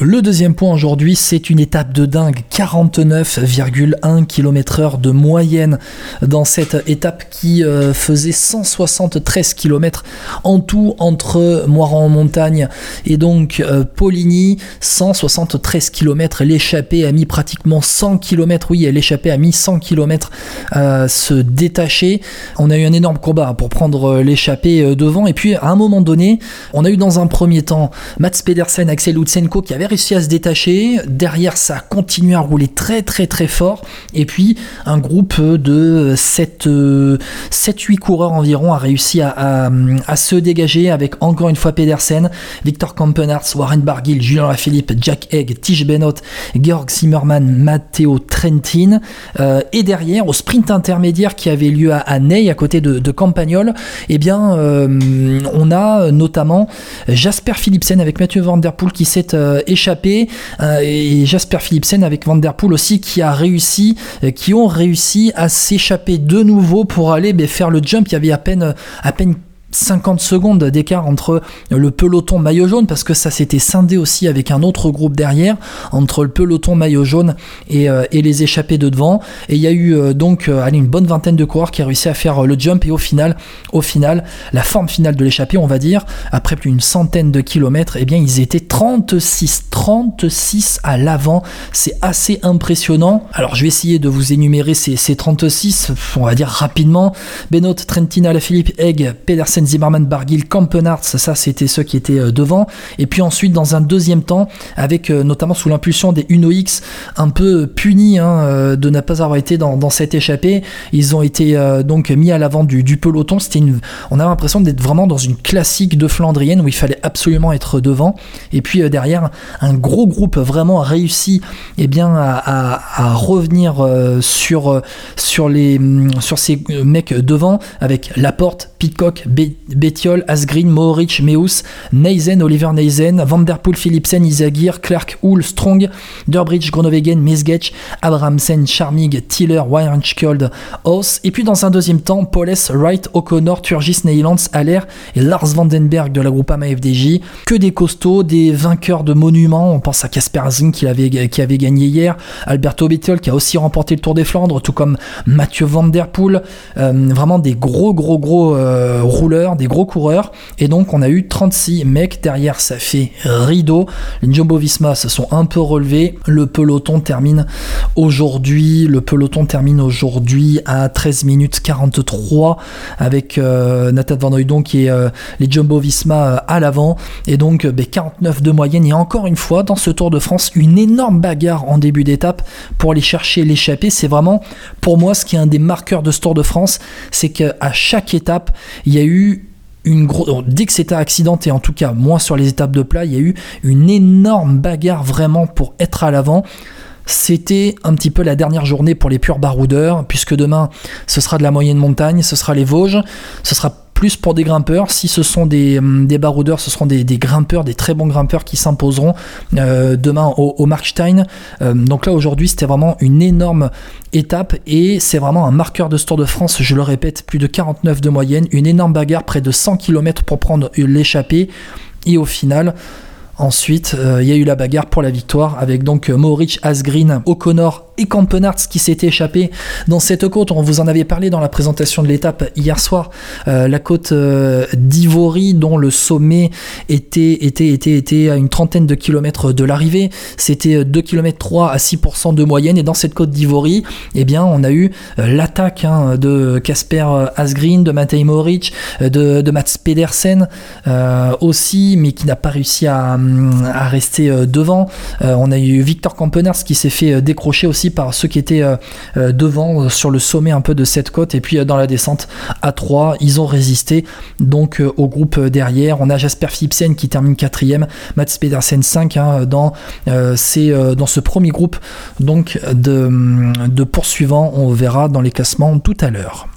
Le deuxième point aujourd'hui, c'est une étape de dingue, 49,1 km/h de moyenne dans cette étape qui euh, faisait 173 km en tout entre Moiran en montagne et donc euh, Poligny, 173 km. L'échappée a mis pratiquement 100 km, oui, l'échappée a mis 100 km à se détacher. On a eu un énorme combat pour prendre l'échappée devant et puis à un moment donné, on a eu dans un premier temps Mats Pedersen, Axel Lutsenko qui avait réussi à se détacher. Derrière, ça a continué à rouler très très très fort. Et puis, un groupe de 7-8 euh, coureurs environ a réussi à, se dégager avec encore une fois Pedersen, Victor Kampenarts, Warren Barguil, Julien Philippe, Jack Egg, Tige Benot, Georg Zimmermann, Matteo Trentin. Euh, et derrière, au sprint intermédiaire qui avait lieu à, Ney, à côté de, de Campagnol, eh bien, euh, on a notamment Jasper Philipsen avec Mathieu Van Der Poel qui s'est euh, et Jasper Philipsen avec Van Der Poel aussi qui a réussi, euh, qui ont réussi à s'échapper de nouveau pour aller ben, faire le jump. Il y avait à peine, à peine 50 secondes d'écart entre le peloton maillot jaune parce que ça s'était scindé aussi avec un autre groupe derrière entre le peloton maillot jaune et, euh, les échappés de devant. Et il y a eu euh, donc euh, allez, une bonne vingtaine de coureurs qui a réussi à faire le jump. Et au final au final la forme finale de l'échappée on va dire après plus d'une centaine de kilomètres et eh bien ils étaient 36 36 à l'avant. C'est assez impressionnant. Alors je vais essayer de vous énumérer ces, ces 36 on va dire rapidement. Benoît Trentina La Philippe Egg Pedersen Zimmerman, Barguil, Kampenarts, ça c'était ceux qui étaient euh, devant. Et puis ensuite, dans un deuxième temps, avec euh, notamment sous l'impulsion des Uno X, un peu punis hein, euh, de ne pas avoir été dans, cette échappée, ils ont été donc mis à l'avant du, peloton. On a l'impression d'être vraiment dans une classique de Flandrienne où il fallait absolument être devant. Et puis derrière, un gros groupe vraiment réussi eh bien, à, revenir sur, les, sur ces mecs devant avec Laporte, Pitcock, B Bettiol, Asgreen, Meus, Neisen, Oliver Neisen, Vanderpool, Philipsen, Isagir, Clark, Hull, Strong, Durbridge, Gronovegen, Misgetch, Abramsen, Charmig, Tiller, Weinskjold, Haus. Et puis dans un deuxième temps, Paules, Wright, O'Connor, Turgis, Neylands, Aller et Lars Vandenberg de la Groupama FDJ. Que des costauds, des vainqueurs de monuments. On pense à Casper Zing qui avait, gagné hier, Alberto Bettiol qui a aussi remporté le Tour des Flandres, tout comme Mathieu Vanderpool. Euh, vraiment des gros, gros, gros euh, rouleurs des gros coureurs. Et donc on a eu 36 mecs. Derrière, ça fait rideau. Les Jumbo Visma se sont un peu relevés. Le peloton termine aujourd'hui. Le peloton termine aujourd'hui à 13 minutes 43 avec euh, Van Oudon qui est euh, les Jumbo Visma euh, à l'avant. Et donc 49 ben, de moyenne. Et encore une fois, dans ce Tour de France, une énorme bagarre en début d'étape pour aller chercher l'échappée. C'est vraiment pour moi ce qui est un des marqueurs de ce Tour de France. C'est qu'à chaque étape, il y a eu une grosse. Dès que c'était accidenté, en tout cas, moins sur les étapes de plat, il y a eu une énorme bagarre vraiment pour être à l'avant. C'était un petit peu la dernière journée pour les purs baroudeurs, puisque demain, ce sera de la moyenne montagne, ce sera les Vosges, ce sera plus pour des grimpeurs. Si ce sont des, hum, des baroudeurs, ce seront des, grimpeurs, des très bons grimpeurs qui s'imposeront euh, demain au, Markstein. Euh, donc là aujourd'hui c'était vraiment une énorme étape et c'est vraiment un marqueur de ce Tour de France, je le répète, plus de 49 de moyenne, une énorme bagarre, près de 100 km pour prendre l'échappée et au final Ensuite, euh, il y a eu la bagarre pour la victoire avec donc Maurich Asgreen, O'Connor et Campenarts qui s'était échappé dans cette côte. On vous en avait parlé dans la présentation de l'étape hier soir. Euh, la côte euh, d'Ivory dont le sommet était, était, était, était à une trentaine de kilomètres de l'arrivée. C'était 2 km 3 à 6% de moyenne. Et dans cette côte d'Ivory, eh bien, on a eu euh, l'attaque hein, de Casper Asgreen, de Matej Moric, de, Mats Pedersen aussi, mais qui n'a pas réussi à, à rester devant. on a eu Victor Campenarts qui s'est fait décrocher aussi par ceux qui étaient euh, euh, devant euh, sur le sommet un peu de cette côte. Et puis dans la descente à 3 ils ont résisté. Donc au groupe derrière on a Jasper Philipsen qui termine quatrième Mats Pedersen 5 hein, dans, dans ce premier groupe donc de, de poursuivants. On verra dans les classements tout à l'heure